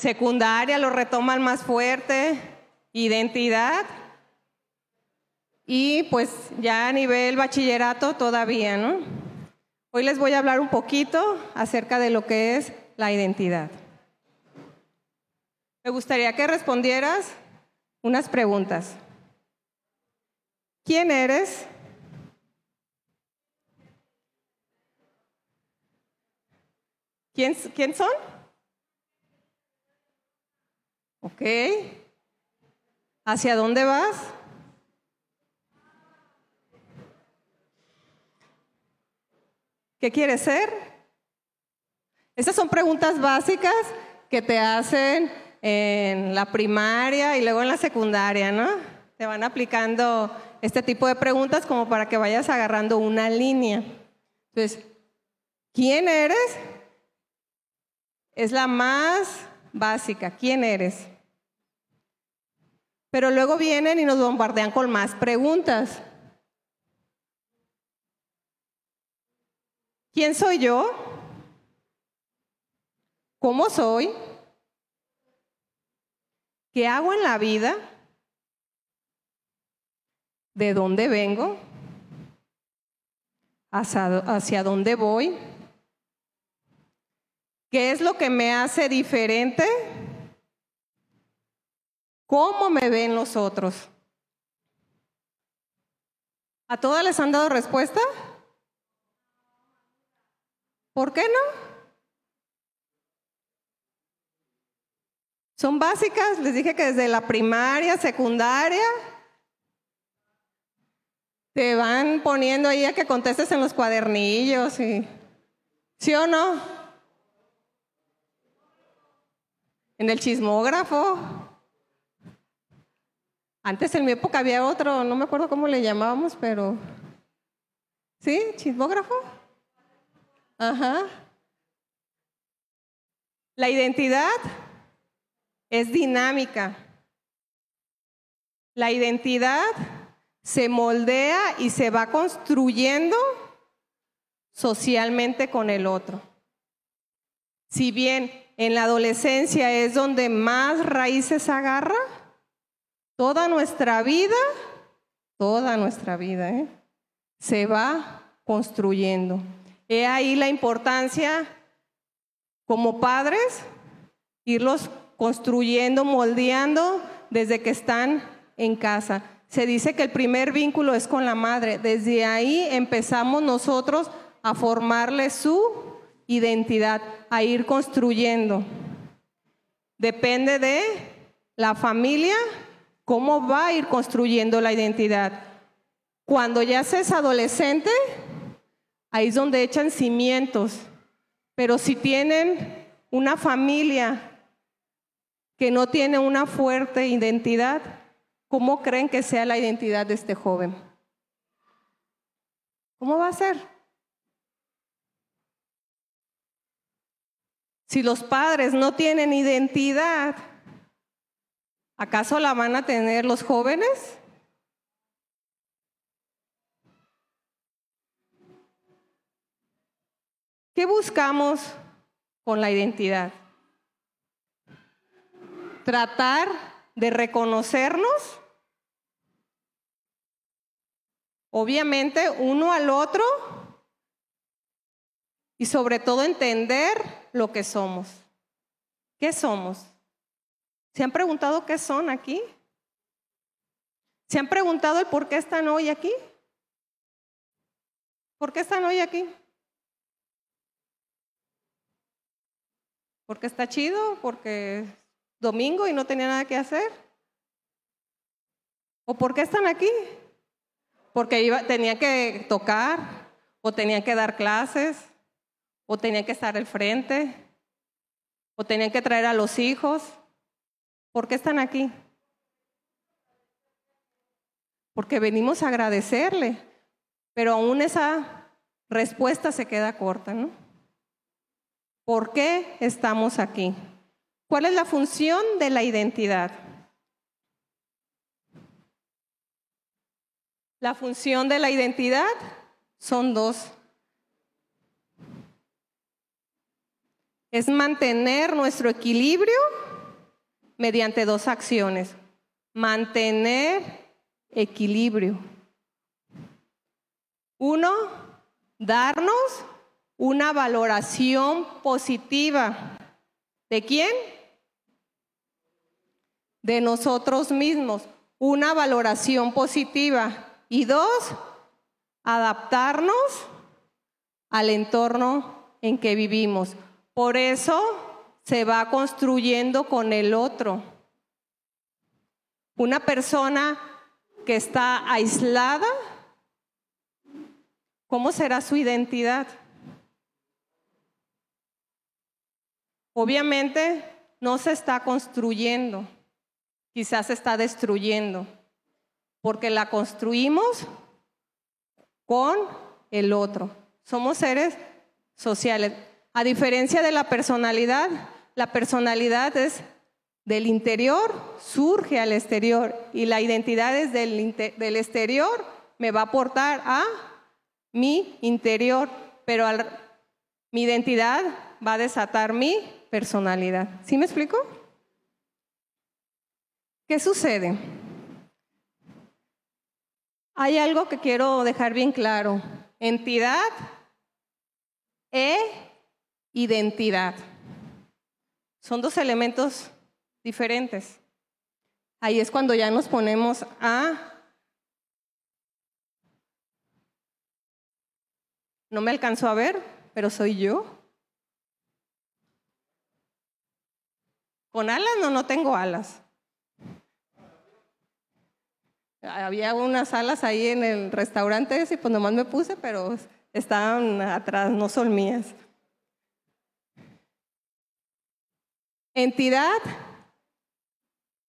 Secundaria lo retoman más fuerte, identidad. Y pues ya a nivel bachillerato todavía, ¿no? Hoy les voy a hablar un poquito acerca de lo que es la identidad. Me gustaría que respondieras unas preguntas. ¿Quién eres? ¿Quién, ¿Quién son? Ok. ¿Hacia dónde vas? ¿Qué quieres ser? Estas son preguntas básicas que te hacen en la primaria y luego en la secundaria, ¿no? Te van aplicando este tipo de preguntas como para que vayas agarrando una línea. Entonces, ¿quién eres? Es la más básica. ¿Quién eres? Pero luego vienen y nos bombardean con más preguntas. ¿Quién soy yo? ¿Cómo soy? ¿Qué hago en la vida? ¿De dónde vengo? ¿Hacia, dónde voy? ¿Qué es lo que me hace diferente? ¿Cómo me ven los otros? ¿A todas les han dado respuesta? ¿Por qué no? Son básicas, les dije que desde la primaria, secundaria, te van poniendo ahí a que contestes en los cuadernillos y ¿sí o no? En el chismógrafo. Antes en mi época había otro, no me acuerdo cómo le llamábamos, pero ¿sí? ¿Chismógrafo? Ajá. La identidad es dinámica. La identidad se moldea y se va construyendo socialmente con el otro. Si bien en la adolescencia es donde más raíces agarra, toda nuestra vida, toda nuestra vida, ¿eh? se va construyendo. He ahí la importancia como padres, irlos construyendo, moldeando desde que están en casa. Se dice que el primer vínculo es con la madre. Desde ahí empezamos nosotros a formarle su identidad, a ir construyendo. Depende de la familia, cómo va a ir construyendo la identidad. Cuando ya se es adolescente, ahí es donde echan cimientos. Pero si tienen una familia que no tiene una fuerte identidad, ¿cómo creen que sea la identidad de este joven? ¿Cómo va a ser? Si los padres no tienen identidad, ¿acaso la van a tener los jóvenes? ¿Qué buscamos con la identidad? tratar de reconocernos, obviamente uno al otro y sobre todo entender lo que somos. ¿Qué somos? ¿Se han preguntado qué son aquí? ¿Se han preguntado el por qué están hoy aquí? ¿Por qué están hoy aquí? ¿Porque está chido? ¿Porque domingo y no tenía nada que hacer? ¿O por qué están aquí? Porque iba, tenía que tocar, o tenía que dar clases, o tenía que estar al frente, o tenían que traer a los hijos. ¿Por qué están aquí? Porque venimos a agradecerle, pero aún esa respuesta se queda corta, ¿no? ¿Por qué estamos aquí? ¿Cuál es la función de la identidad? La función de la identidad son dos. Es mantener nuestro equilibrio mediante dos acciones. Mantener equilibrio. Uno, darnos una valoración positiva. ¿De quién? De nosotros mismos. Una valoración positiva. Y dos, adaptarnos al entorno en que vivimos. Por eso se va construyendo con el otro. Una persona que está aislada, ¿cómo será su identidad? Obviamente no se está construyendo, quizás se está destruyendo, porque la construimos con el otro. Somos seres sociales. A diferencia de la personalidad, la personalidad es del interior, surge al exterior y la identidad es del, exterior, me va a aportar a mi interior, pero mi identidad va a desatar mi personalidad. ¿Sí me explico? ¿Qué sucede? Hay algo que quiero dejar bien claro. Entidad e identidad. Son dos elementos diferentes. Ahí es cuando ya nos ponemos a... No me alcanzó a ver, pero soy yo. ¿Con alas? No, no tengo alas. Había unas alas ahí en el restaurante y pues nomás me puse, pero estaban atrás, no son mías. Entidad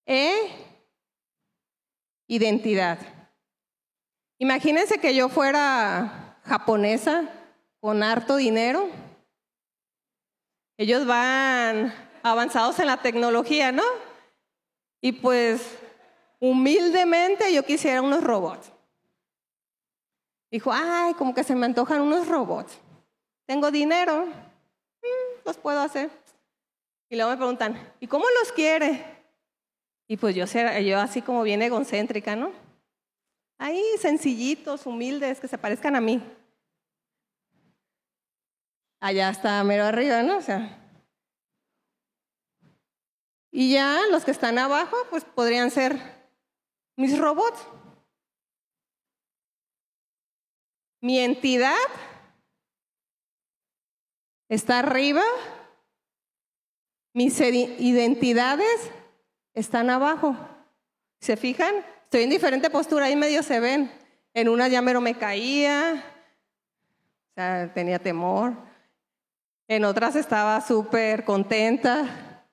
e identidad. Imagínense que yo fuera japonesa con harto dinero. Ellos van avanzados en la tecnología, ¿no? Y pues humildemente yo quisiera unos robots. Dijo, ay, como que se me antojan unos robots. Tengo dinero, mm, los puedo hacer. Y luego me preguntan, ¿y cómo los quiere? Y pues yo, yo así como bien egocéntrica, ¿no? Ahí sencillitos, humildes, que se parezcan a mí. Allá está mero arriba, ¿no? O sea. Y ya los que están abajo, pues podrían ser mis robots. Mi entidad está arriba mis identidades están abajo. ¿Se fijan? Estoy en diferente postura, ahí medio se ven. En una ya me caía, o sea, tenía temor. En otras estaba súper contenta.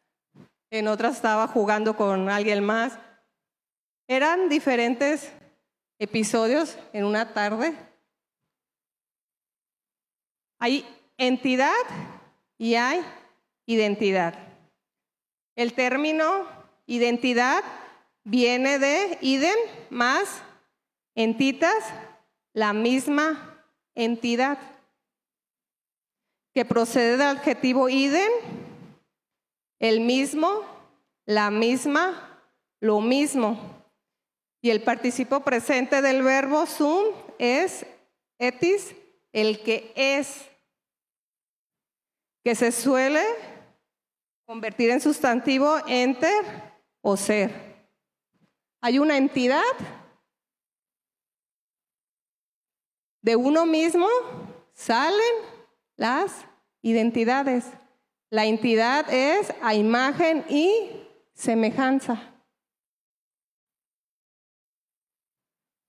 En otras estaba jugando con alguien más. Eran diferentes episodios en una tarde. Hay entidad y hay identidad. El término identidad viene de idem más entitas, la misma entidad, que procede del adjetivo idem, el mismo, la misma, lo mismo. Y el participo presente del verbo sum es etis, el que es, que se suele Convertir en sustantivo enter o ser. Hay una entidad de uno mismo, salen las identidades. La entidad es a imagen y semejanza.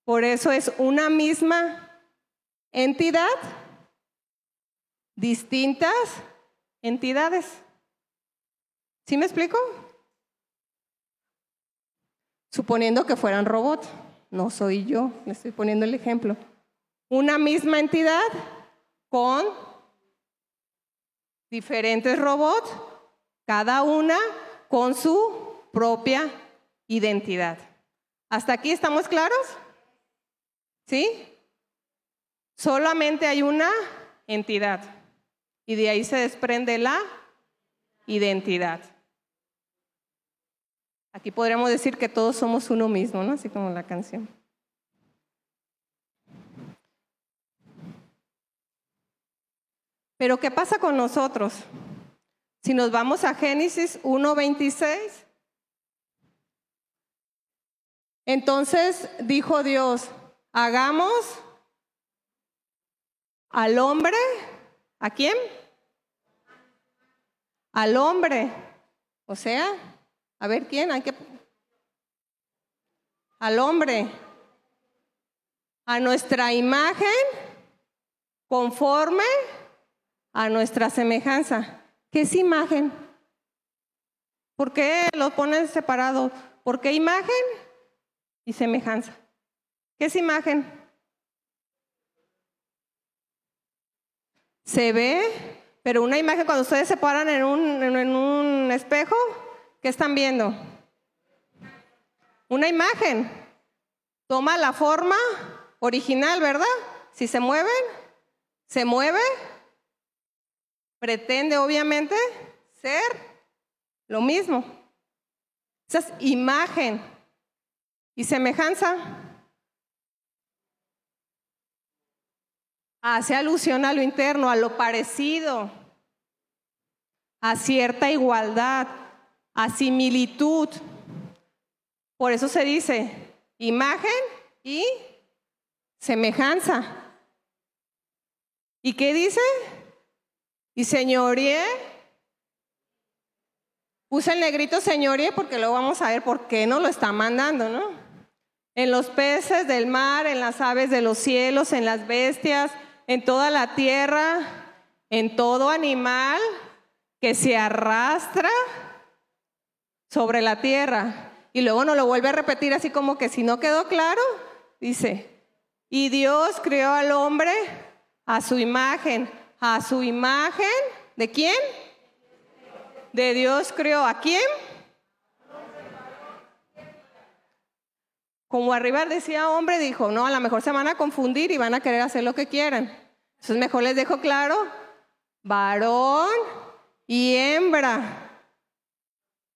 Por eso es una misma entidad, distintas entidades. ¿Sí me explico? Suponiendo que fueran robots, no soy yo, le estoy poniendo el ejemplo. Una misma entidad con diferentes robots, cada una con su propia identidad. ¿Hasta aquí estamos claros? ¿Sí? Solamente hay una entidad y de ahí se desprende la identidad. Aquí podríamos decir que todos somos uno mismo, ¿no? Así como la canción. Pero ¿qué pasa con nosotros? Si nos vamos a Génesis 1.26, entonces dijo Dios, hagamos al hombre, ¿a quién? Al hombre, o sea, a ver quién, hay que... Al hombre, a nuestra imagen, conforme a nuestra semejanza. ¿Qué es imagen? ¿Por qué lo ponen separado? ¿Por qué imagen y semejanza? ¿Qué es imagen? Se ve, pero una imagen cuando ustedes se paran en un, en un espejo, ¿qué están viendo? Una imagen. Toma la forma original, ¿verdad? Si se mueven, se mueve pretende obviamente ser lo mismo. Esa es imagen y semejanza. Hace alusión a lo interno, a lo parecido, a cierta igualdad, a similitud. Por eso se dice imagen y semejanza. ¿Y qué dice? Y señorie, puse el negrito señorie porque luego vamos a ver por qué no lo está mandando, ¿no? En los peces del mar, en las aves de los cielos, en las bestias, en toda la tierra, en todo animal que se arrastra sobre la tierra. Y luego no lo vuelve a repetir así como que si no quedó claro, dice, y Dios creó al hombre a su imagen, a su imagen. ¿De quién? De Dios creó. ¿A quién? Como arriba decía hombre, dijo, no, a lo mejor se van a confundir y van a querer hacer lo que quieran. Entonces mejor les dejo claro, varón y hembra.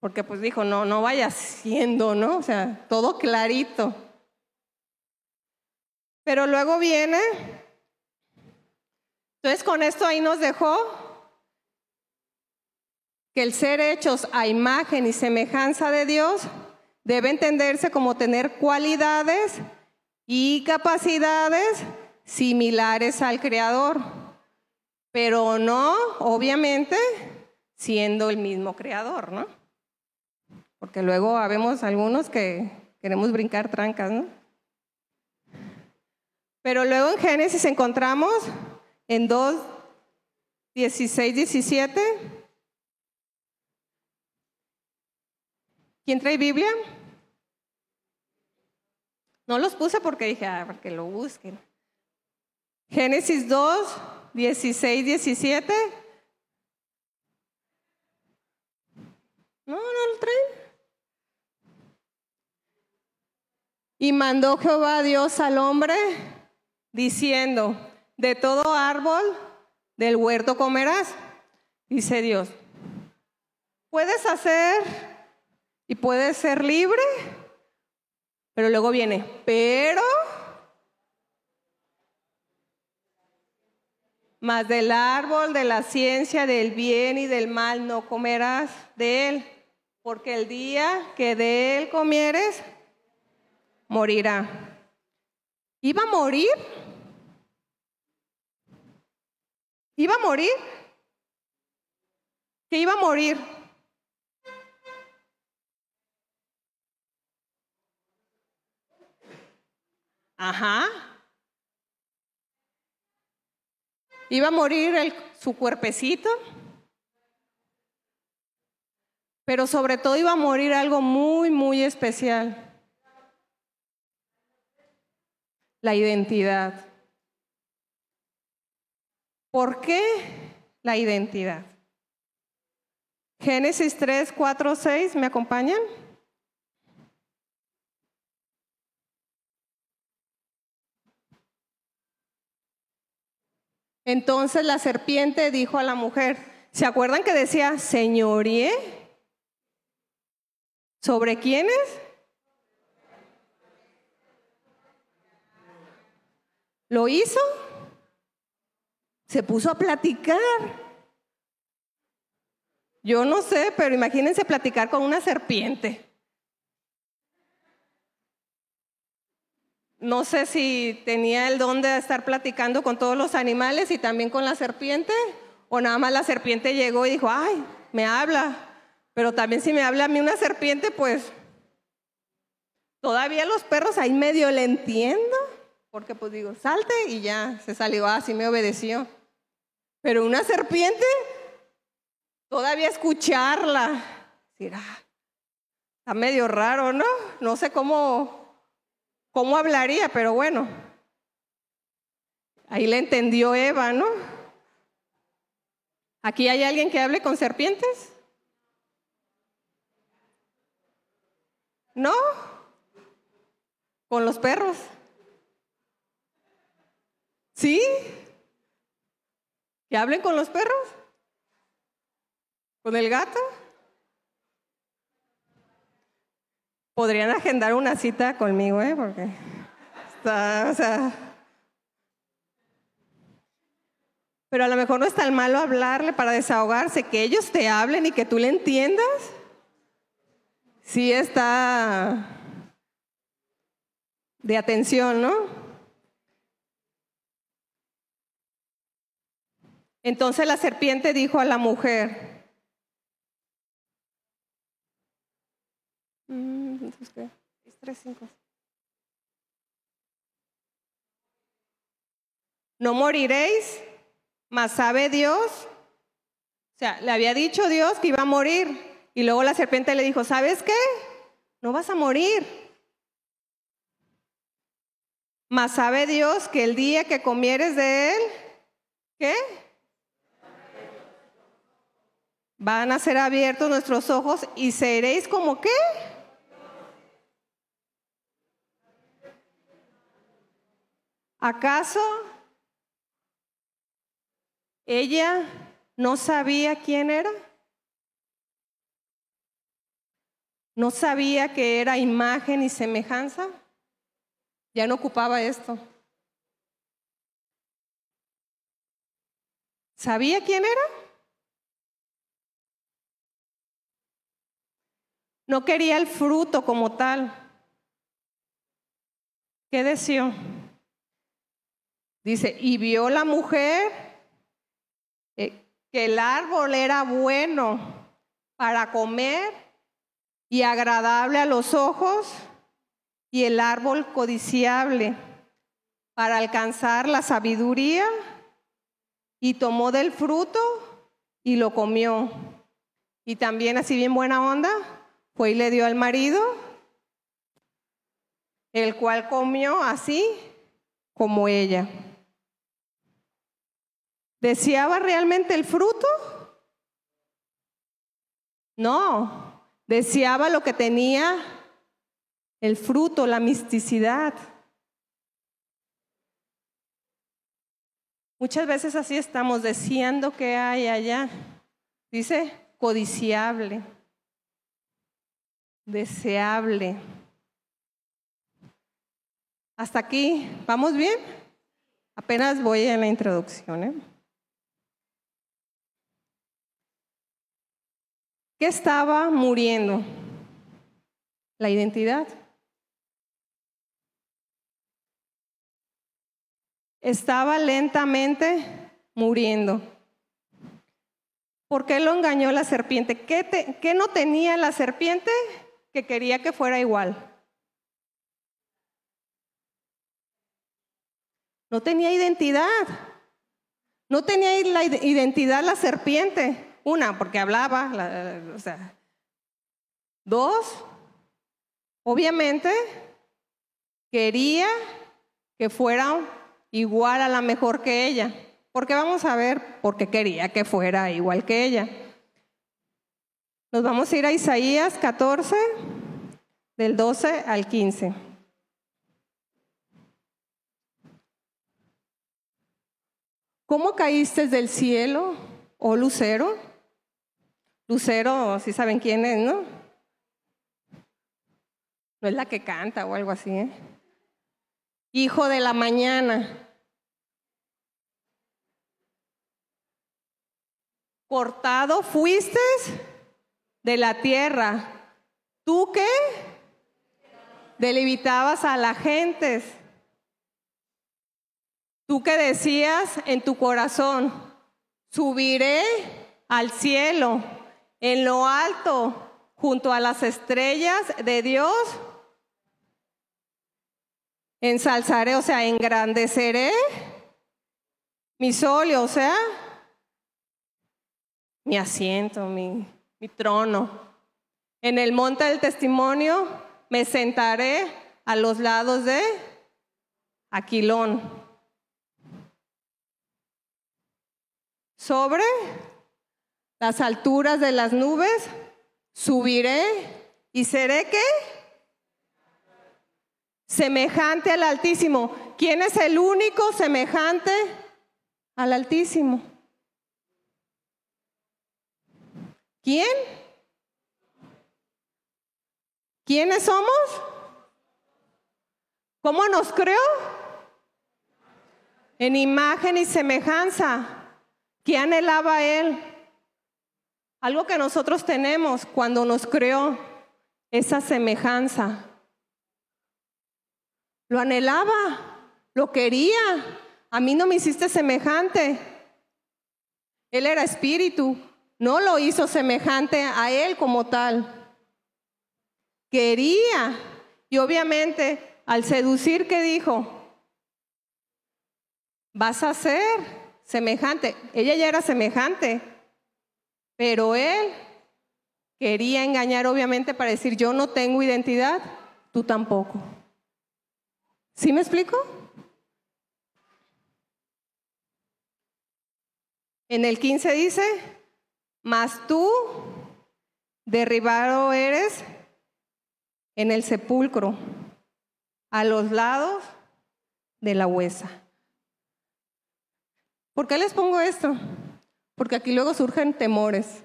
Porque pues dijo, no, no vaya siendo, ¿no? O sea, todo clarito. Pero luego viene entonces con esto ahí nos dejó que el ser hechos a imagen y semejanza de Dios debe entenderse como tener cualidades y capacidades similares al Creador, pero no, obviamente, siendo el mismo Creador, ¿no? Porque luego habemos algunos que queremos brincar trancas, ¿no? Pero luego en Génesis encontramos en 2, 16, 17. ¿Quién trae Biblia? No los puse porque dije, ah, para que lo busquen. Génesis 2, 16, 17. No, no lo traen. Y mandó Jehová Dios al hombre diciendo, de todo árbol del huerto comerás, dice Dios. Puedes hacer y puedes ser libre, pero luego viene, pero más del árbol de la ciencia del bien y del mal no comerás de él, porque el día que de él comieres, morirá. ¿Iba a morir? ¿Iba a morir? ¿Que iba a morir? Ajá. Iba a morir su cuerpecito, pero sobre todo iba a morir algo muy, muy especial. La identidad. ¿Por qué la identidad? Génesis 3, 4, 6, ¿me acompañan? Entonces la serpiente dijo a la mujer, ¿se acuerdan que decía señorie? ¿Sobre quiénes? ¿Lo hizo? Se puso a platicar. Yo no sé, pero imagínense platicar con una serpiente. No sé si tenía el don de estar platicando con todos los animales y también con la serpiente, o nada más la serpiente llegó y dijo, ay, me habla. Pero también si me habla a mí una serpiente, pues todavía los perros ahí medio le entiendo, porque pues digo, salte y ya se salió, así ah, me obedeció. Pero una serpiente, todavía escucharla, dirá, está medio raro, ¿no? No sé cómo, cómo hablaría, pero bueno. Ahí le entendió Eva, ¿no? ¿Aquí hay alguien que hable con serpientes? ¿No? ¿Con los perros? ¿Sí? ¿Que hablen con los perros? ¿Con el gato? Podrían agendar una cita conmigo, ¿eh? Porque está, o sea. Pero a lo mejor no es tan malo hablarle para desahogarse, que ellos te hablen y que tú le entiendas. Sí está de atención, ¿no? Entonces la serpiente dijo a la mujer, mm, no moriréis, mas sabe Dios, o sea, le había dicho Dios que iba a morir, y luego la serpiente le dijo, ¿sabes qué? No vas a morir. Mas sabe Dios que el día que comieres de él, ¿qué? Van a ser abiertos nuestros ojos y seréis como qué? ¿Acaso ella no sabía quién era? ¿No sabía que era imagen y semejanza? Ya no ocupaba esto. ¿Sabía quién era? No quería el fruto como tal. ¿Qué deseó? Dice, y vio la mujer eh, que el árbol era bueno para comer y agradable a los ojos y el árbol codiciable para alcanzar la sabiduría y tomó del fruto y lo comió. Y también así bien buena onda, fue y le dio al marido, el cual comió así como ella. ¿Deseaba realmente el fruto? No, deseaba lo que tenía el fruto, la misticidad. Muchas veces así estamos deseando que hay allá. Dice codiciable deseable. Hasta aquí, ¿vamos bien? Apenas voy en la introducción. ¿eh? ¿Qué estaba muriendo? La identidad. Estaba lentamente muriendo. ¿Por qué lo engañó la serpiente? ¿Qué, ¿Qué, no tenía la serpiente? Que quería que fuera igual. No tenía identidad. No tenía la identidad la serpiente. Una, porque hablaba, sea. Dos, obviamente quería que fuera igual a la mejor que ella. Porque vamos a ver, porque quería que fuera igual que ella. Nos vamos a ir a Isaías 14, del 12 al 15. ¿Cómo caíste del cielo, oh lucero? Lucero, si saben quién es, ¿no? No es la que canta o algo así, ¿eh? Hijo de la mañana. Cortado fuiste de la tierra. ¿Tú qué? Delimitabas a la gente. Tú que decías en tu corazón, subiré al cielo, en lo alto, junto a las estrellas de Dios, ensalzaré, o sea, engrandeceré mi solio, o sea, mi asiento, mi, mi trono. En el monte del testimonio me sentaré a los lados de Aquilón. Sobre las alturas de las nubes subiré y seré qué? Semejante al Altísimo. ¿Quién es el único semejante al Altísimo? ¿Quién? ¿Quiénes somos? ¿Cómo nos creó? En imagen y semejanza. ¿Qué anhelaba Él? Algo que nosotros tenemos cuando nos creó, esa semejanza. Lo anhelaba, lo quería. A mí no me hiciste semejante. Él era espíritu, no lo hizo semejante a Él como tal. Quería. Y obviamente al seducir, ¿qué dijo? Vas a ser semejante. Ella ya era semejante, pero él quería engañar obviamente para decir, yo no tengo identidad, tú tampoco. ¿Sí me explico? En el 15 dice, mas tú derribado eres en el sepulcro, a los lados de la huesa. ¿Por qué les pongo esto? Porque aquí luego surgen temores.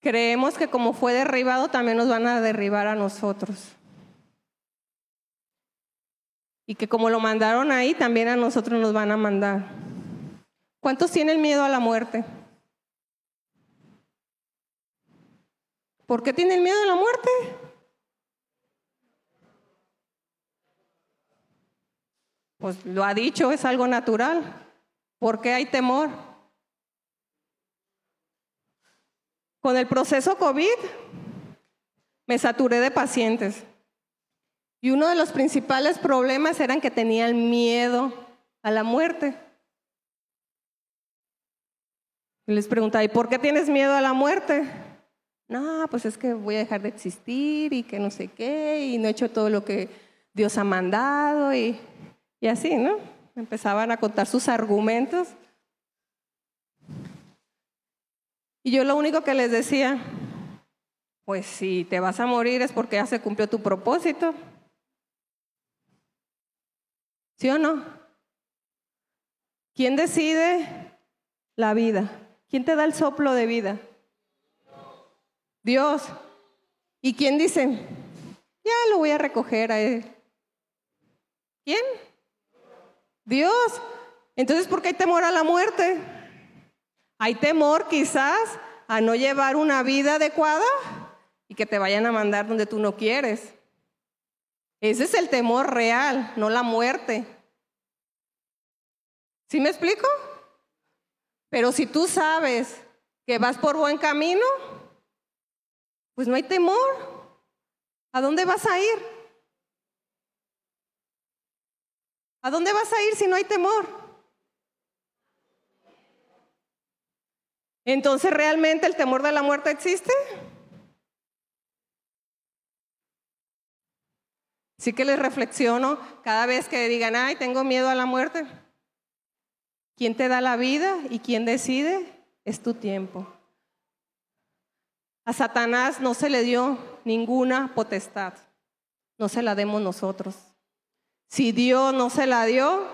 Creemos que como fue derribado, también nos van a derribar a nosotros. Y que como lo mandaron ahí, también a nosotros nos van a mandar. ¿Cuántos tienen miedo a la muerte? ¿Por qué tienen miedo a la muerte? Pues lo ha dicho, es algo natural. ¿Por qué hay temor? Con el proceso COVID me saturé de pacientes. Y uno de los principales problemas eran que tenían miedo a la muerte. Y les preguntaba, ¿y por qué tienes miedo a la muerte? No, pues es que voy a dejar de existir y que no sé qué, y no he hecho todo lo que Dios ha mandado. Y y así, ¿no? Empezaban a contar sus argumentos. Y yo lo único que les decía, pues si te vas a morir es porque ya se cumplió tu propósito. ¿Sí o no? ¿Quién decide la vida? ¿Quién te da el soplo de vida? Dios. ¿Y quién dice? Ya lo voy a recoger a él. ¿Quién? Dios. Entonces, ¿por qué hay temor a la muerte? Hay temor quizás a no llevar una vida adecuada y que te vayan a mandar donde tú no quieres. Ese es el temor real, no la muerte. ¿Sí me explico? Pero si tú sabes que vas por buen camino, pues no hay temor. ¿A dónde vas a ir? ¿A dónde vas a ir si no hay temor? Entonces, ¿realmente el temor de la muerte existe? Sí que les reflexiono cada vez que digan, ay, tengo miedo a la muerte. ¿Quién te da la vida y quién decide? Es tu tiempo. A Satanás no se le dio ninguna potestad, no se la demos nosotros. Si Dios no se la dio,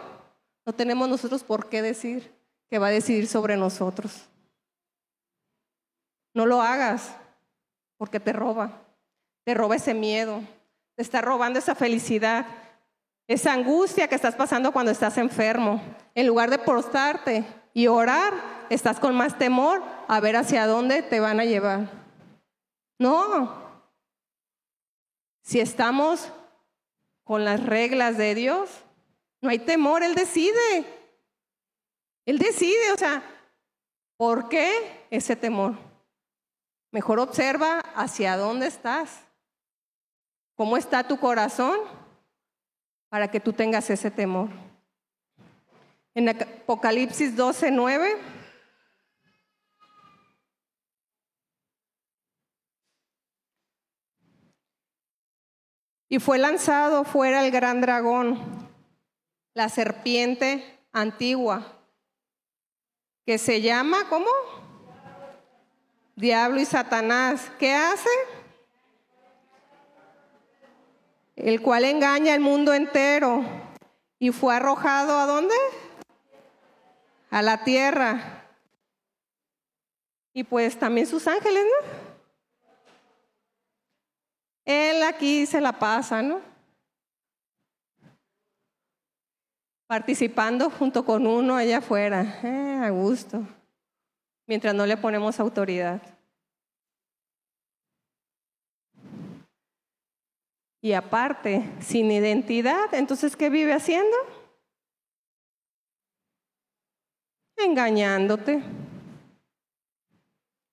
no tenemos nosotros por qué decir que va a decidir sobre nosotros. No lo hagas. porque te roba. Te roba ese miedo, te está robando esa felicidad, esa angustia que estás pasando cuando estás enfermo. En lugar de postarte y orar, estás con más temor a ver hacia dónde te van a llevar. No. Si estamos con las reglas de Dios, no hay temor, Él decide. Él decide, o sea, ¿por qué ese temor? Mejor observa hacia dónde estás. ¿Cómo está tu corazón? Para que tú tengas ese temor. En Apocalipsis 12, 9. Y fue lanzado fuera el gran dragón, la serpiente antigua, que se llama, ¿cómo? Diablo y Satanás. ¿Qué hace? El cual engaña al mundo entero. Y fue arrojado a dónde? A la tierra. Y pues también sus ángeles, ¿no? Él aquí se la pasa, ¿no? Participando junto con uno allá afuera, eh, a gusto, mientras no le ponemos autoridad. Y aparte, sin identidad, entonces, ¿qué vive haciendo? Engañándote.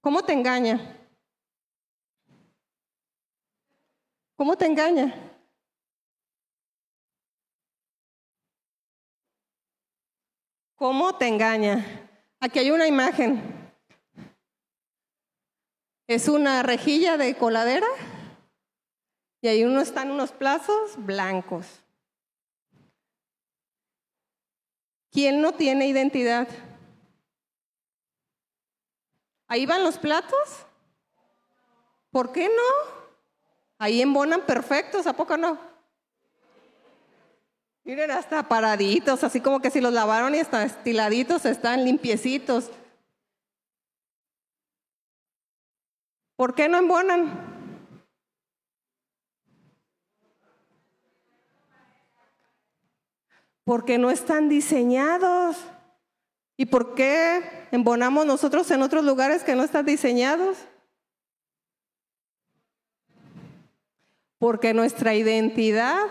¿Cómo te engaña? ¿Cómo te engaña? ¿Cómo te engaña? Aquí hay una imagen. Es una rejilla de coladera y ahí uno están unos plazos blancos. ¿Quién no tiene identidad? Ahí van los platos. ¿Por qué no? Ahí embonan perfectos, ¿a poco no? Miren, hasta paraditos, así como que si los lavaron y hasta estiladitos están limpiecitos. ¿Por qué no embonan? Porque no están diseñados. ¿Y por qué embonamos nosotros en otros lugares que no están diseñados? porque nuestra identidad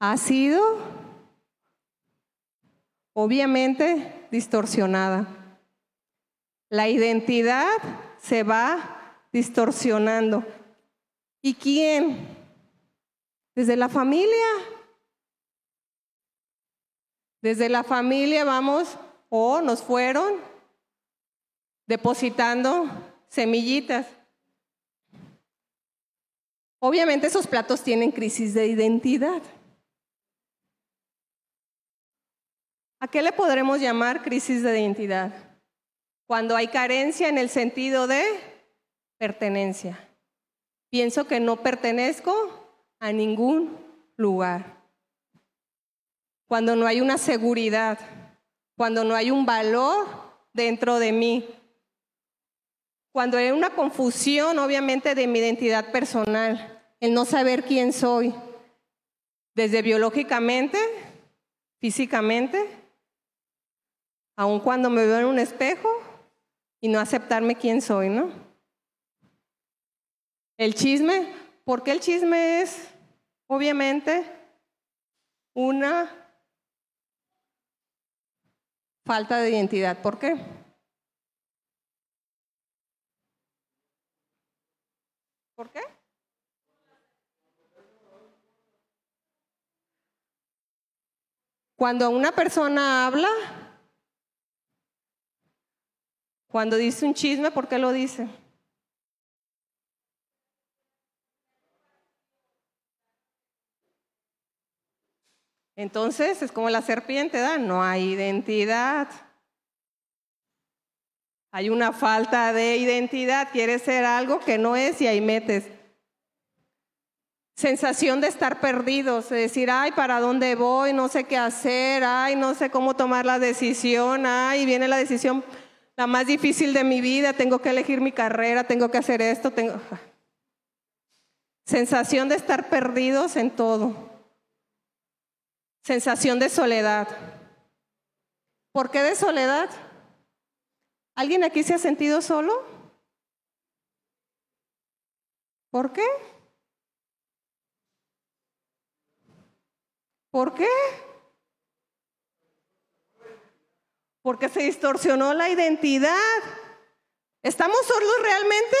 ha sido obviamente distorsionada. La identidad se va distorsionando. ¿Y quién? Desde la familia. Desde la familia vamos o nos fueron depositando semillitas. Obviamente esos platos tienen crisis de identidad. ¿A qué le podremos llamar crisis de identidad? Cuando hay carencia en el sentido de pertenencia. Pienso que no pertenezco a ningún lugar. Cuando no hay una seguridad, cuando no hay un valor dentro de mí. Cuando hay una confusión, obviamente, de mi identidad personal el no saber quién soy, desde biológicamente, físicamente, aun cuando me veo en un espejo y no aceptarme quién soy, ¿no? El chisme, porque el chisme es, obviamente, una falta de identidad. ¿Por qué? ¿Por qué? Cuando una persona habla, cuando dice un chisme, ¿por qué lo dice? Entonces es como la serpiente, ¿da? No hay identidad. Hay una falta de identidad, quiere ser algo que no es y ahí metes sensación de estar perdidos, de decir, ay, ¿para dónde voy? No sé qué hacer, ay, no sé cómo tomar la decisión, ay, viene la decisión la más difícil de mi vida, tengo que elegir mi carrera, tengo que hacer esto, tengo... Sensación de estar perdidos en todo. Sensación de soledad. ¿Por qué de soledad? ¿Alguien aquí se ha sentido solo? ¿Por qué? ¿Por qué? Porque se distorsionó la identidad. ¿Estamos solos realmente?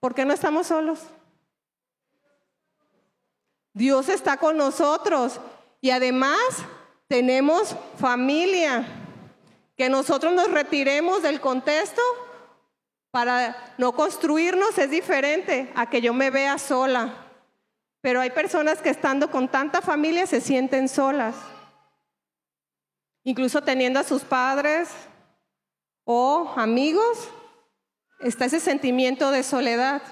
¿Por qué no estamos solos? Dios está con nosotros y además tenemos familia. Que nosotros nos retiremos del contexto para no construirnos es diferente a que yo me vea sola. Pero hay personas que estando con tanta familia se sienten solas. Incluso teniendo a sus padres o amigos, está ese sentimiento de soledad.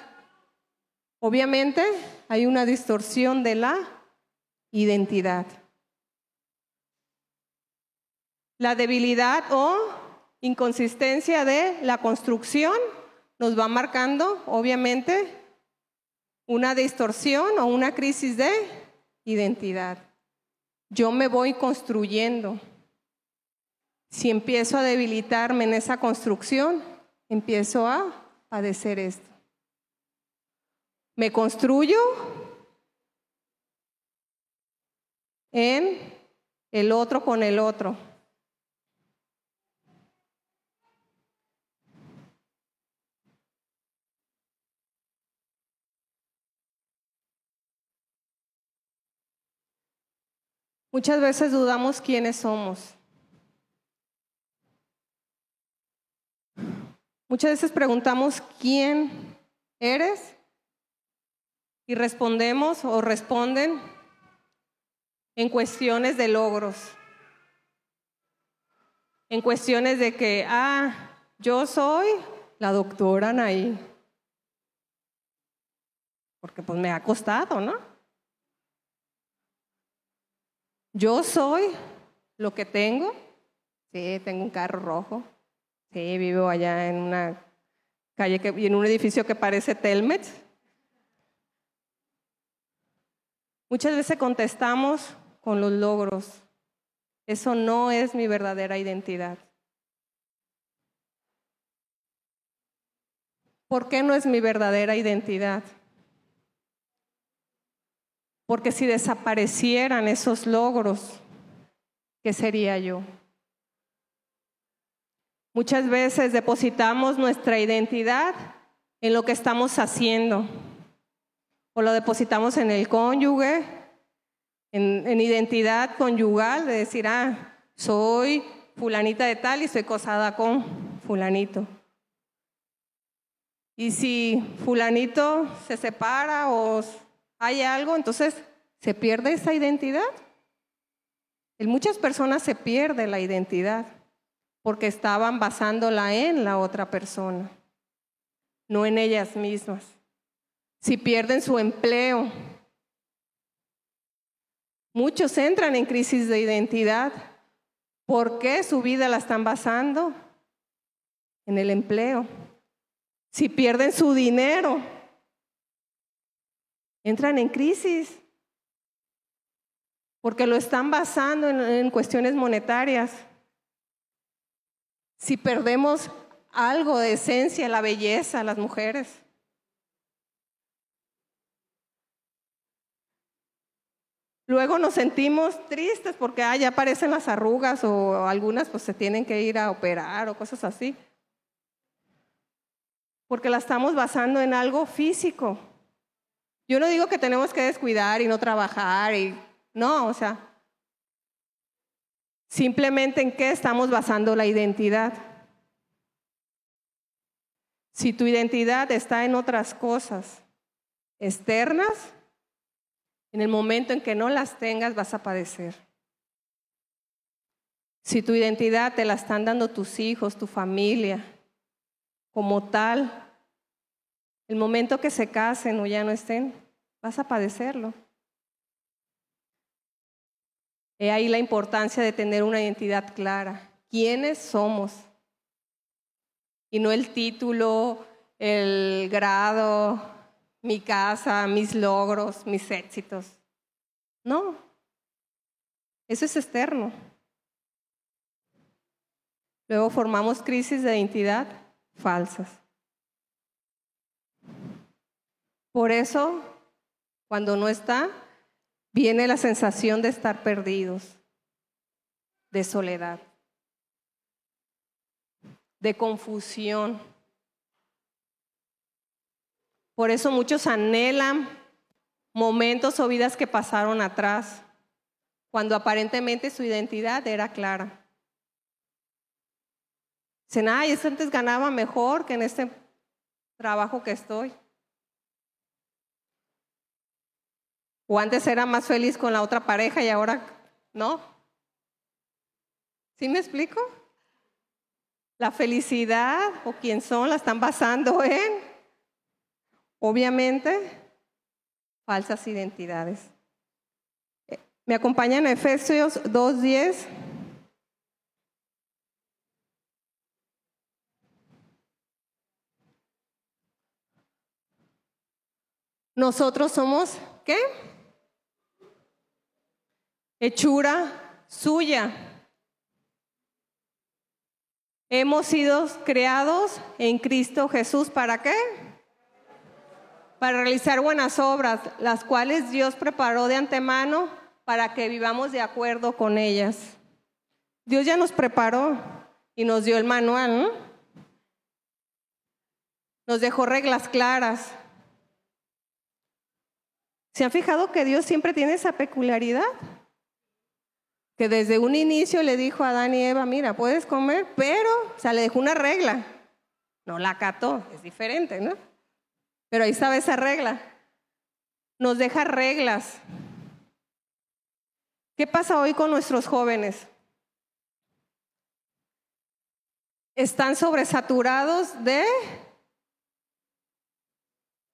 Obviamente hay una distorsión de la identidad. La debilidad o inconsistencia de la construcción nos va marcando, obviamente, una distorsión o una crisis de identidad. Yo me voy construyendo. Si empiezo a debilitarme en esa construcción, empiezo a padecer esto. Me construyo en el otro con el otro. Muchas veces dudamos quiénes somos. Muchas veces preguntamos quién eres y respondemos o responden en cuestiones de logros, en cuestiones de que, ah, yo soy la doctora Anaí, porque pues me ha costado, ¿no? Yo soy lo que tengo. Sí, tengo un carro rojo. Sí, vivo allá en una calle que, y en un edificio que parece Telmet. Muchas veces contestamos con los logros. Eso no es mi verdadera identidad. ¿Por qué no es mi verdadera identidad? Porque si desaparecieran esos logros, ¿qué sería yo? Muchas veces depositamos nuestra identidad en lo que estamos haciendo. O lo depositamos en el cónyuge, en, identidad conyugal, de decir, ah, soy fulanita de tal y soy casada con fulanito. Y si fulanito se separa o hay algo, entonces se pierde esa identidad. En muchas personas se pierde la identidad porque estaban basándola en la otra persona, no en ellas mismas. Si pierden su empleo, muchos entran en crisis de identidad. ¿Por qué su vida la están basando en el empleo? Si pierden su dinero, entran en crisis porque lo están basando en, cuestiones monetarias. Si perdemos algo de esencia, la belleza, las mujeres. Luego nos sentimos tristes porque ah, ya aparecen las arrugas o algunas pues se tienen que ir a operar o cosas así. Porque la estamos basando en algo físico. Yo no digo que tenemos que descuidar y no trabajar, y, no, o sea, simplemente en qué estamos basando la identidad. Si tu identidad está en otras cosas externas, en el momento en que no las tengas vas a padecer. Si tu identidad te la están dando tus hijos, tu familia, como tal, el momento que se casen o ya no estén, vas a padecerlo. He ahí la importancia de tener una identidad clara. ¿Quiénes somos? y no el título, el grado, mi casa, mis logros, mis éxitos. No, eso es externo. Luego formamos crisis de identidad falsas. Por eso, cuando no está, viene la sensación de estar perdidos, de soledad, de confusión. Por eso muchos anhelan momentos o vidas que pasaron atrás, cuando aparentemente su identidad era clara. Dicen, ay, antes ganaba mejor que en este trabajo que estoy. O antes era más feliz con la otra pareja y ahora no. ¿Sí me explico? La felicidad o quién son la están basando en, obviamente, falsas identidades. Eh, ¿Me acompañan a Efesios 2.10? Nosotros somos, ¿qué? Hechura suya. Hemos sido creados en Cristo Jesús. ¿Para qué? Para realizar buenas obras, las cuales Dios preparó de antemano para que vivamos de acuerdo con ellas. Dios ya nos preparó y nos dio el manual, ¿no? Nos dejó reglas claras. ¿Se han fijado que Dios siempre tiene esa peculiaridad? Que desde un inicio le dijo a Adán y Eva, mira, puedes comer, pero, o sea, le dejó una regla. No la acató, es diferente, ¿no? Pero ahí estaba esa regla. Nos deja reglas. ¿Qué pasa hoy con nuestros jóvenes? Están sobresaturados de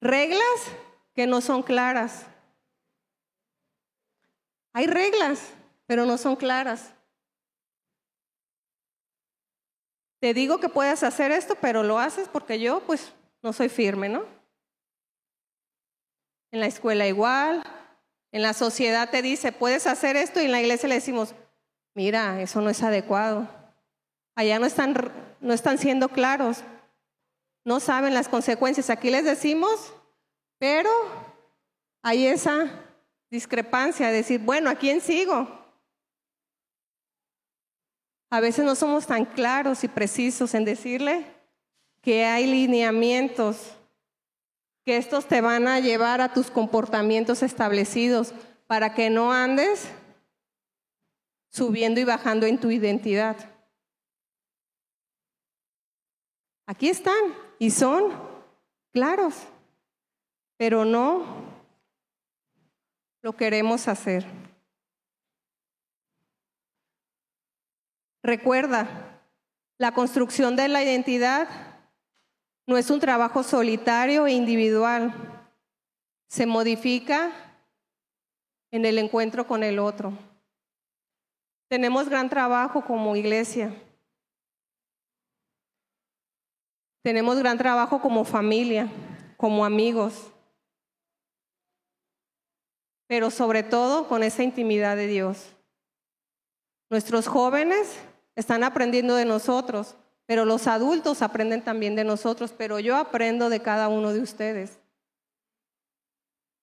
reglas que no son claras. Hay reglas, pero no son claras. Te digo que puedes hacer esto, pero lo haces porque yo pues no soy firme, ¿no? En la escuela igual, en la sociedad te dice, puedes hacer esto y en la iglesia le decimos, mira, eso no es adecuado. Allá no están, no están siendo claros, no saben las consecuencias. Aquí les decimos, pero hay esa discrepancia de decir, bueno, ¿a quién sigo? A veces no somos tan claros y precisos en decirle que hay lineamientos, que estos te van a llevar a tus comportamientos establecidos para que no andes subiendo y bajando en tu identidad. Aquí están y son claros pero no lo queremos hacer. Recuerda, la construcción de la identidad no es un trabajo solitario e individual. Se modifica en el encuentro con el otro. Tenemos gran trabajo como iglesia. Tenemos gran trabajo como familia, como amigos pero sobre todo con esa intimidad de Dios. Nuestros jóvenes están aprendiendo de nosotros, pero los adultos aprenden también de nosotros, pero yo aprendo de cada uno de ustedes.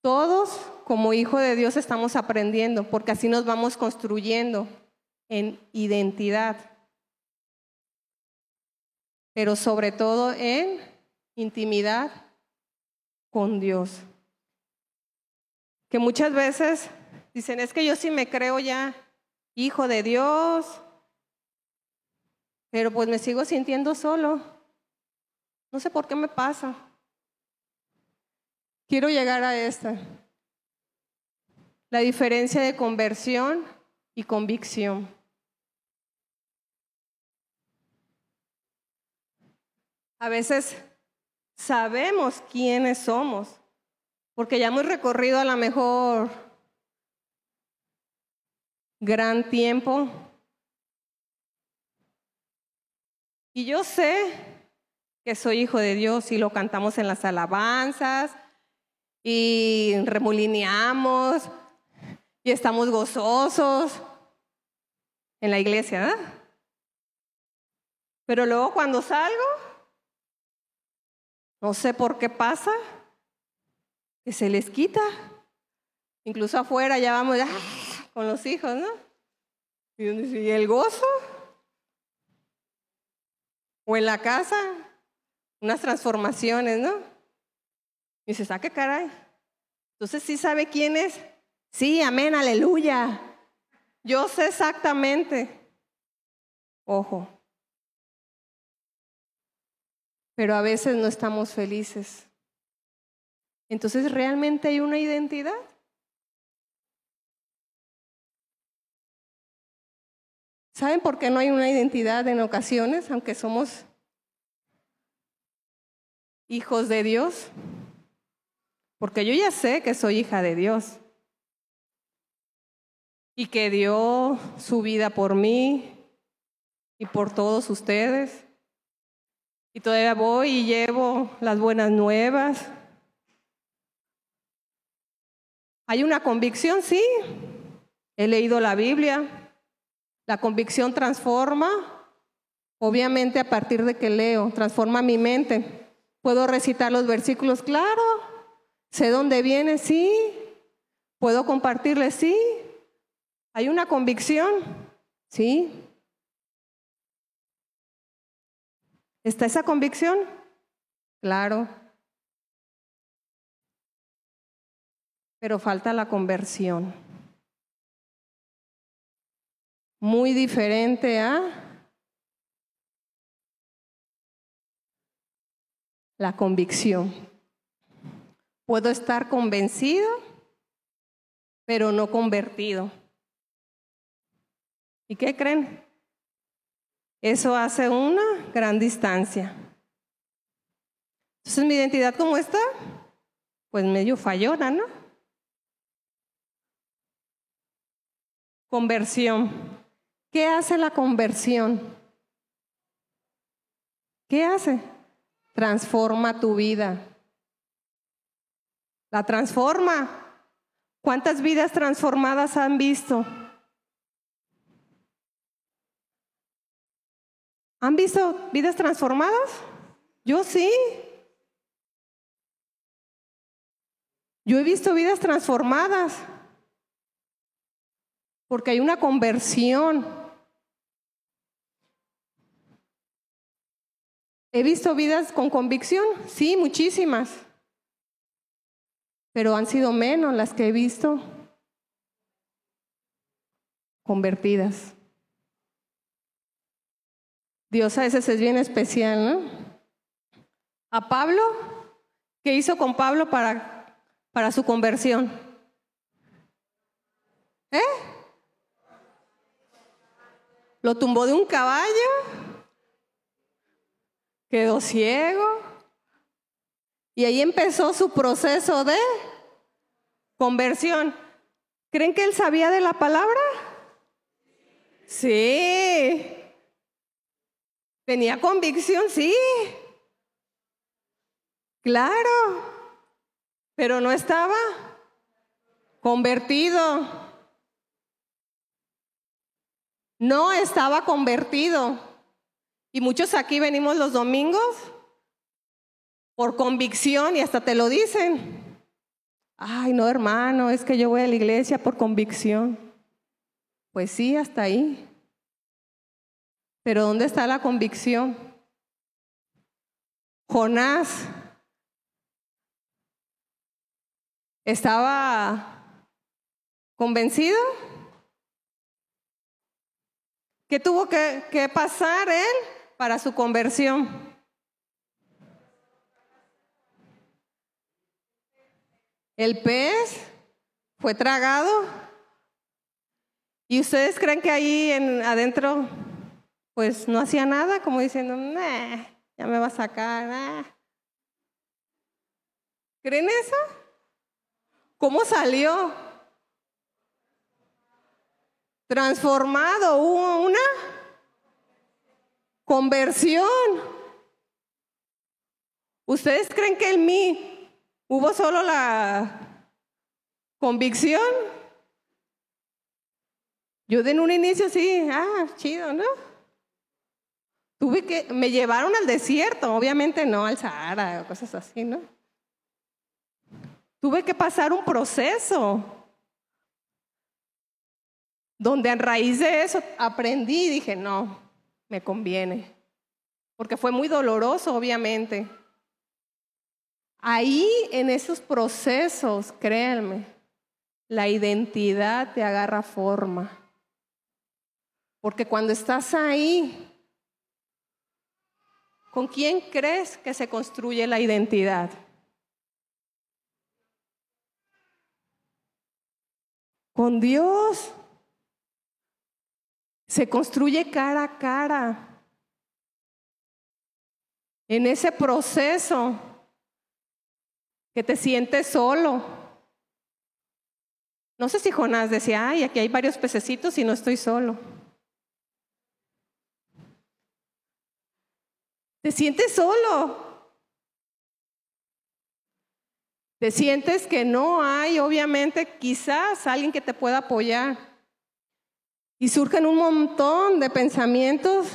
Todos como hijo de Dios estamos aprendiendo, porque así nos vamos construyendo en identidad, pero sobre todo en intimidad con Dios que muchas veces dicen, es que yo sí me creo ya hijo de Dios, pero pues me sigo sintiendo solo. No sé por qué me pasa. Quiero llegar a esta. La diferencia de conversión y convicción. A veces sabemos quiénes somos, porque ya hemos recorrido a lo mejor gran tiempo. Y yo sé que soy hijo de Dios y lo cantamos en las alabanzas y remolineamos y estamos gozosos en la iglesia, ¿verdad? Pero luego cuando salgo, no sé por qué pasa, que se les quita. Incluso afuera ya vamos con los hijos, ¿no? Y el gozo. O en la casa, unas transformaciones, ¿no? Y dices, ¿ah, qué caray? Entonces sí sabe quién es. Sí, amén, aleluya. Yo sé exactamente. Ojo. Pero a veces no estamos felices. Entonces, ¿realmente hay una identidad? ¿Saben por qué no hay una identidad en ocasiones, aunque somos hijos de Dios? Porque yo ya sé que soy hija de Dios y que dio su vida por mí y por todos ustedes. Y todavía voy y llevo las buenas nuevas. Hay una convicción, sí. He leído la Biblia, la convicción transforma, obviamente a partir de que leo, transforma mi mente. Puedo recitar los versículos, claro. Sé dónde viene, sí. Puedo compartirle, sí. Hay una convicción, sí. ¿Está esa convicción? Claro. Pero falta la conversión. Muy diferente a la convicción. Puedo estar convencido, pero no convertido. ¿Y qué creen? Eso hace una gran distancia. Entonces, mi identidad, ¿cómo está? Pues medio fallona, ¿no? Conversión. ¿Qué hace la conversión? ¿Qué hace? Transforma tu vida. La transforma. ¿Cuántas vidas transformadas han visto? ¿Han visto vidas transformadas? Yo sí. Yo he visto vidas transformadas porque hay una conversión. ¿He visto vidas con convicción? Sí, muchísimas. Pero han sido menos las que he visto convertidas. Dios a veces es bien especial, ¿no? A Pablo, ¿qué hizo con Pablo para, para su conversión? ¿Eh? Lo tumbó de un caballo quedó ciego. Y ahí empezó su proceso de conversión. ¿Creen que él sabía de la palabra? Sí. ¿Tenía convicción? Sí. Claro. Pero no estaba convertido. No estaba convertido. Y muchos aquí venimos los domingos por convicción y hasta te lo dicen. Ay, no, hermano, es que yo voy a la iglesia por convicción. Pues sí, hasta ahí. Pero ¿dónde está la convicción? Jonás estaba convencido. ¿Qué tuvo que, que pasar él? Para su conversión. El pez fue tragado. ¿Y ustedes creen que ahí en, adentro pues no hacía nada? Como diciendo, ya me va a sacar. ¿Creen eso? ¿Cómo salió? Transformado. Hubo una Conversión. ¿Ustedes creen que en mí hubo solo la convicción? Yo de en un inicio sí, ah, chido, ¿no? Tuve que, me llevaron al desierto, obviamente no al Sahara cosas así, ¿no? Tuve que pasar un proceso donde a raíz de eso aprendí y dije, no, me conviene, porque fue muy doloroso, obviamente. Ahí, en esos procesos, créanme, la identidad te agarra forma. Porque cuando estás ahí, ¿con quién crees que se construye la identidad? Con Dios. Se construye cara a cara. En ese proceso que te sientes solo. No sé si Jonás decía, ay, aquí hay varios pececitos y no estoy solo. Te sientes solo. Te sientes que no hay, obviamente, quizás alguien que te pueda apoyar. Y surgen un montón de pensamientos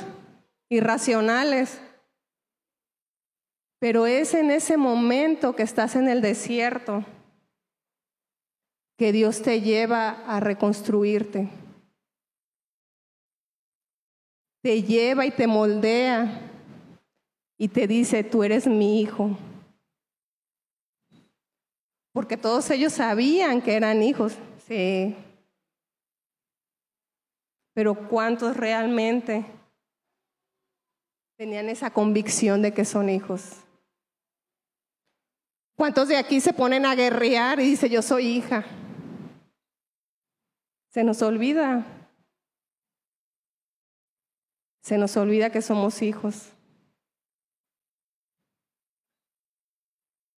irracionales. Pero es en ese momento que estás en el desierto que Dios te lleva a reconstruirte. Te lleva y te moldea y te dice, tú eres mi hijo. Porque todos ellos sabían que eran hijos, sí. Pero ¿cuántos realmente tenían esa convicción de que son hijos? ¿Cuántos de aquí se ponen a guerrear y dicen, yo soy hija? Se nos olvida. Se nos olvida que somos hijos.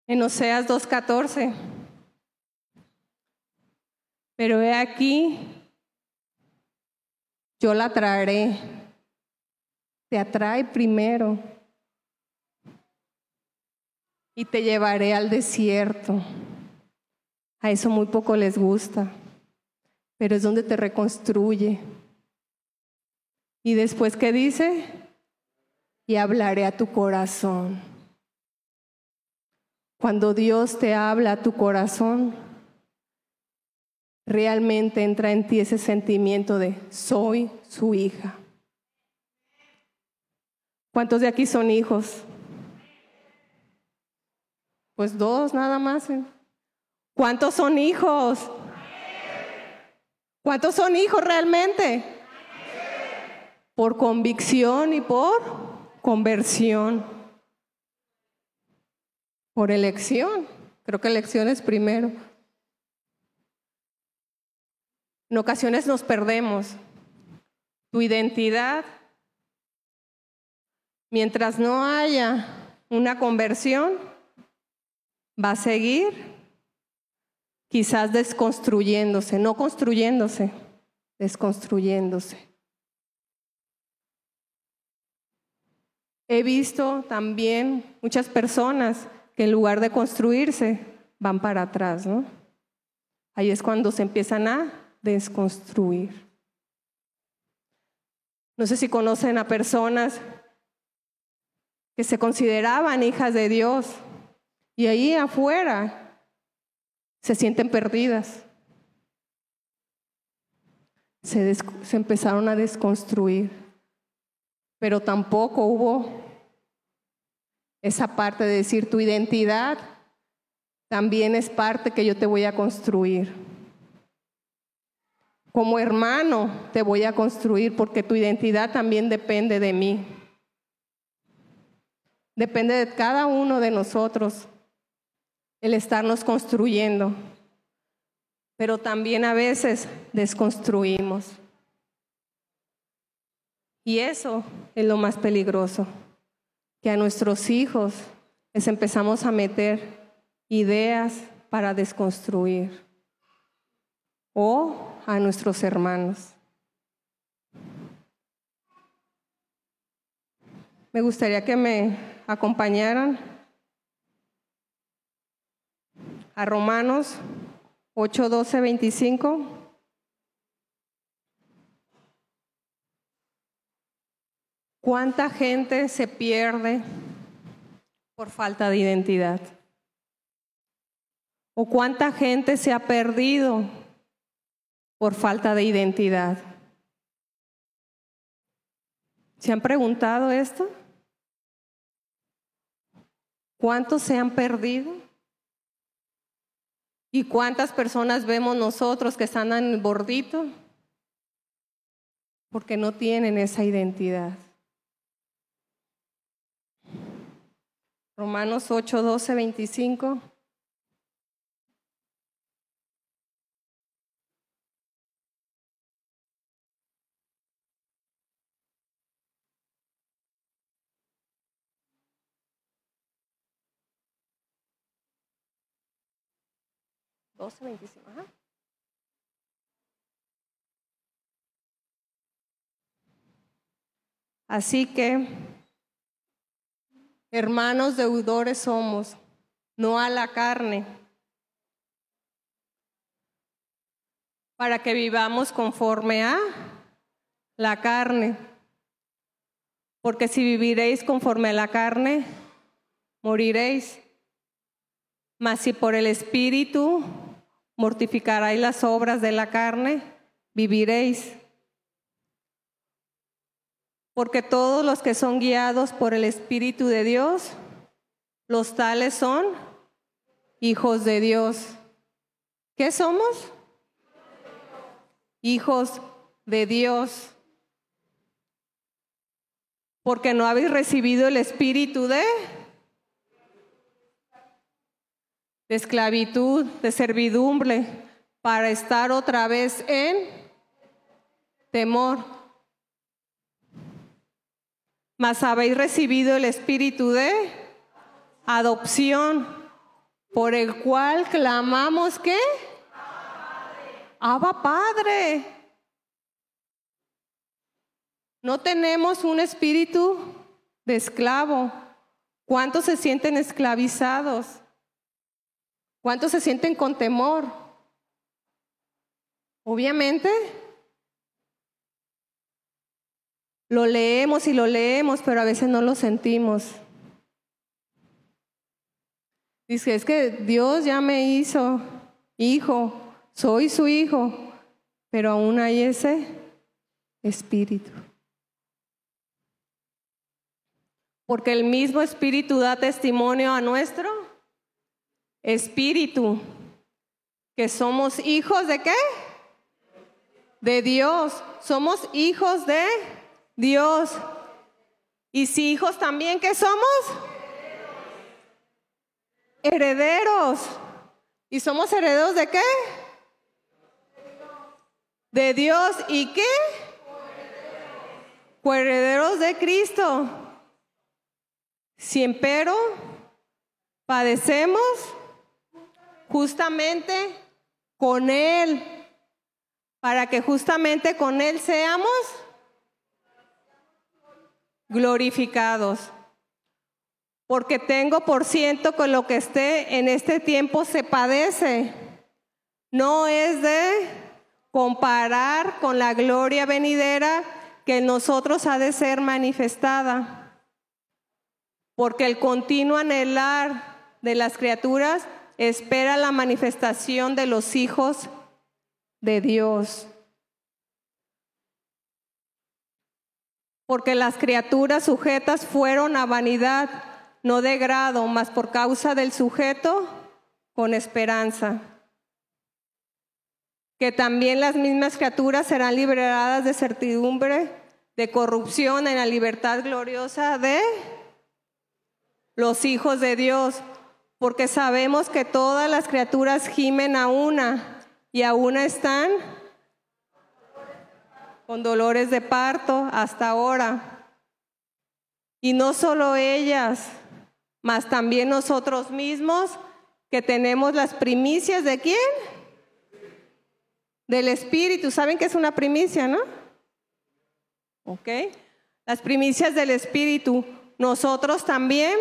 En Oseas 2.14. Pero he aquí, yo la traeré. Te atrae primero y te llevaré al desierto. A eso muy poco les gusta, pero es donde te reconstruye. Y después, ¿qué dice? Y hablaré a tu corazón. Cuando Dios te habla a tu corazón, realmente entra en ti ese sentimiento de soy su hija. ¿Cuántos de aquí son hijos? Pues dos nada más. ¿eh? ¿Cuántos son hijos? ¿Cuántos son hijos realmente? Por convicción y por conversión. Por elección. Creo que elección es primero. En ocasiones nos perdemos. Tu identidad, mientras no haya una conversión, va a seguir quizás desconstruyéndose, no construyéndose, desconstruyéndose. He visto también muchas personas que en lugar de construirse van para atrás, ¿no? Ahí es cuando se empiezan a desconstruir. No sé si conocen a personas que se consideraban hijas de Dios, y ahí afuera se sienten perdidas. Se, se, empezaron a desconstruir, pero tampoco hubo esa parte de decir tu identidad también es parte que yo te voy a construir. Como hermano te voy a construir porque tu identidad también depende de mí. Depende de cada uno de nosotros el estarnos construyendo, pero también a veces desconstruimos. Y eso es lo más peligroso, que a nuestros hijos les empezamos a meter ideas para desconstruir o a nuestros hermanos. Me gustaría que me acompañaran a Romanos 8, 12, 25. ¿Cuánta gente se pierde por falta de identidad? ¿O cuánta gente se ha perdido por falta de identidad? ¿Se han preguntado esto? ¿Cuántos se han perdido? ¿Y cuántas personas vemos nosotros que están en el bordito? Porque no tienen esa identidad. Romanos 8, 12, 25. Doce, veinticinco. Ajá. Así que Hermanos deudores somos, no a la carne, para que vivamos conforme a la carne. Porque si viviréis conforme a la carne, moriréis. Mas si por el Espíritu mortificaréis las obras de la carne, viviréis. Porque todos los que son guiados por el Espíritu de Dios, los tales son hijos de Dios. ¿Qué somos? Hijos de Dios. Porque no habéis recibido el espíritu de, de esclavitud, de servidumbre, para estar otra vez en temor mas habéis recibido el espíritu de adopción, por el cual clamamos que Abba Padre. No tenemos un espíritu de esclavo. ¿Cuántos se sienten esclavizados? ¿Cuántos se sienten con temor? Obviamente Lo leemos y lo leemos, pero a veces no lo sentimos. Dice, es que Dios ya me hizo hijo, soy su hijo, pero aún hay ese espíritu. Porque el mismo espíritu da testimonio a nuestro espíritu, que somos hijos de qué? De Dios. Somos hijos de Dios. ¿Y si hijos también qué somos? Herederos. ¿Y somos herederos de qué? De Dios. ¿Y qué? Herederos de Cristo. Si empero padecemos justamente con Él, para que justamente con Él seamos glorificados. Porque tengo por ciento que lo que esté en este tiempo se padece. No es de comparar con la gloria venidera que en nosotros ha de ser manifestada. Porque el continuo anhelar de las criaturas espera la manifestación de los hijos de Dios. porque las criaturas sujetas fueron a vanidad, no de grado, mas por causa del sujeto, con esperanza. Que también las mismas criaturas serán liberadas de certidumbre, de corrupción en la libertad gloriosa de los hijos de Dios, porque sabemos que todas las criaturas gimen a una y a una están con dolores de parto hasta ahora. Y no solo ellas, mas también nosotros mismos que tenemos las primicias de quién? Del Espíritu. ¿Saben qué es una primicia, no? ¿Ok? Las primicias del Espíritu. Nosotros también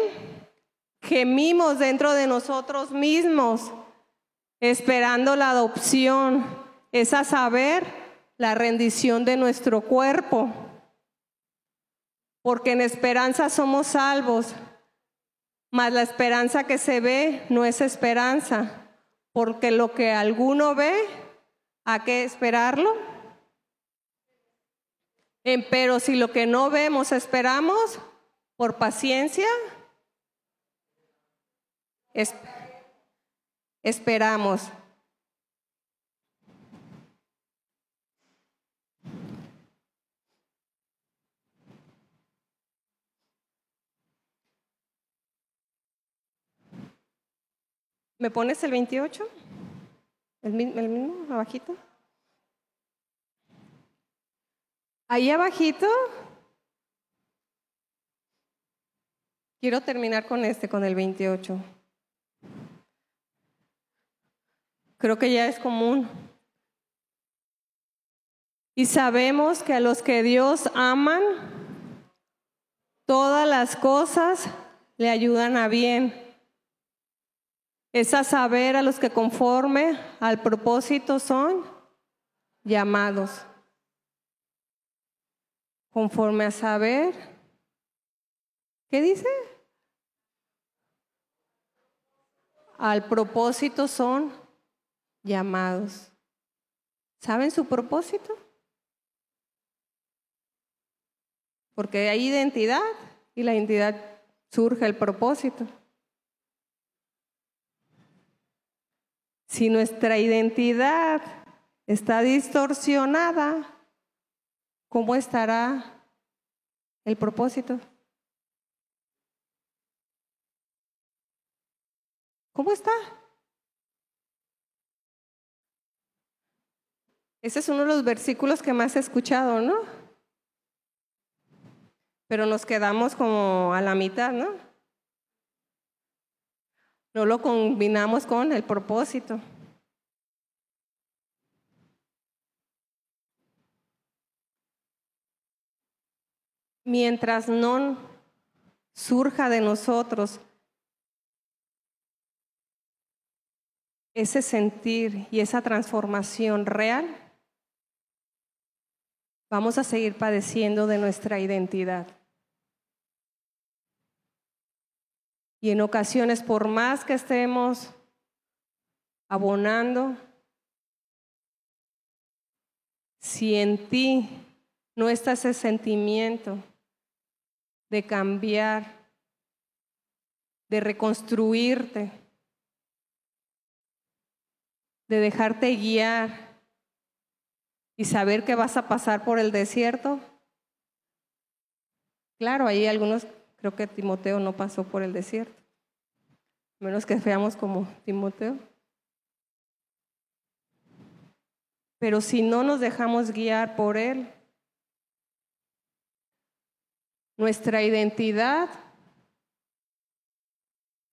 gemimos dentro de nosotros mismos, esperando la adopción, es a saber la rendición de nuestro cuerpo, porque en esperanza somos salvos, mas la esperanza que se ve no es esperanza, porque lo que alguno ve, ¿a qué esperarlo? Pero si lo que no vemos esperamos, por paciencia, esperamos. ¿Me pones el 28? ¿El, el mismo, abajito? Ahí abajito, quiero terminar con este, con el 28. Creo que ya es común. Y sabemos que a los que Dios aman, todas las cosas le ayudan a bien. Es a saber a los que conforme al propósito son llamados. Conforme a saber, ¿qué dice? Al propósito son llamados. ¿Saben su propósito? Porque hay identidad y la identidad surge el propósito. Si nuestra identidad está distorsionada, ¿cómo estará el propósito? ¿Cómo está? Ese es uno de los versículos que más he escuchado, ¿no? Pero nos quedamos como a la mitad, ¿no? No lo combinamos con el propósito. Mientras no surja de nosotros ese sentir y esa transformación real, vamos a seguir padeciendo de nuestra identidad. Y en ocasiones, por más que estemos abonando, si en ti no está ese sentimiento de cambiar, de reconstruirte, de dejarte guiar, y saber que vas a pasar por el desierto. Claro, ahí algunos, creo que Timoteo no pasó por el desierto, menos que veamos como Timoteo. Pero si no nos dejamos guiar por Él, nuestra identidad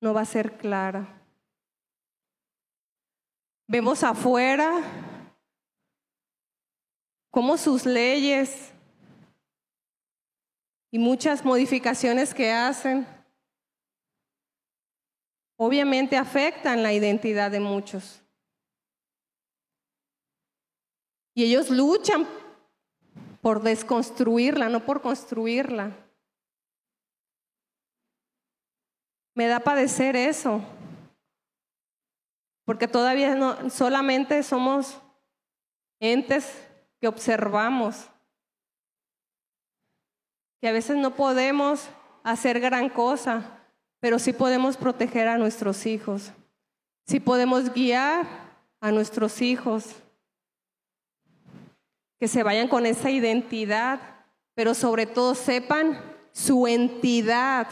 no va a ser clara. Vemos afuera cómo sus leyes y muchas modificaciones que hacen obviamente afectan la identidad de muchos. Y ellos luchan por desconstruirla, no por construirla. Me da padecer eso, porque todavía no solamente somos entes que observamos, que a veces no podemos hacer gran cosa, pero sí podemos proteger a nuestros hijos, sí podemos guiar a nuestros hijos, que se vayan con esa identidad, pero sobre todo sepan su entidad,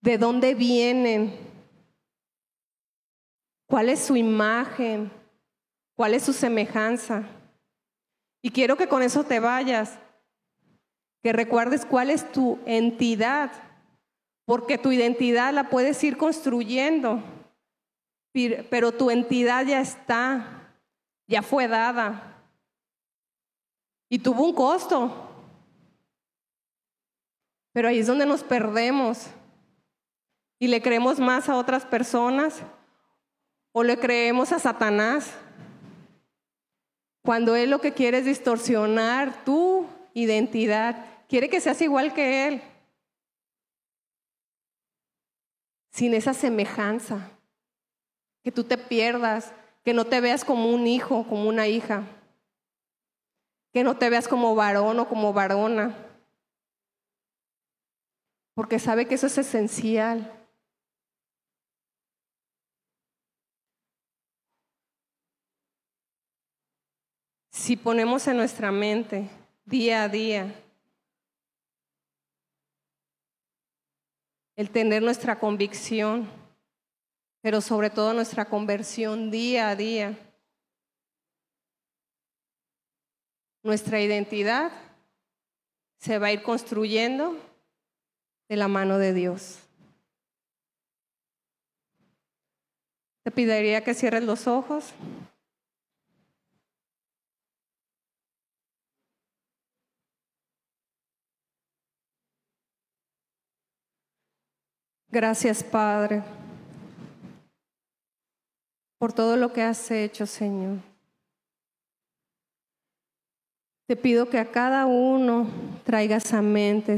de dónde vienen, cuál es su imagen cuál es su semejanza. Y quiero que con eso te vayas, que recuerdes cuál es tu entidad, porque tu identidad la puedes ir construyendo, pero tu entidad ya está, ya fue dada. Y tuvo un costo. Pero ahí es donde nos perdemos y le creemos más a otras personas o le creemos a Satanás. Cuando Él lo que quiere es distorsionar tu identidad, quiere que seas igual que Él, sin esa semejanza, que tú te pierdas, que no te veas como un hijo, como una hija, que no te veas como varón o como varona, porque sabe que eso es esencial. Si ponemos en nuestra mente día a día el tener nuestra convicción, pero sobre todo nuestra conversión día a día, nuestra identidad se va a ir construyendo de la mano de Dios. Te pediría que cierres los ojos. Gracias, Padre, por todo lo que has hecho, Señor. Te pido que a cada uno traigas a mente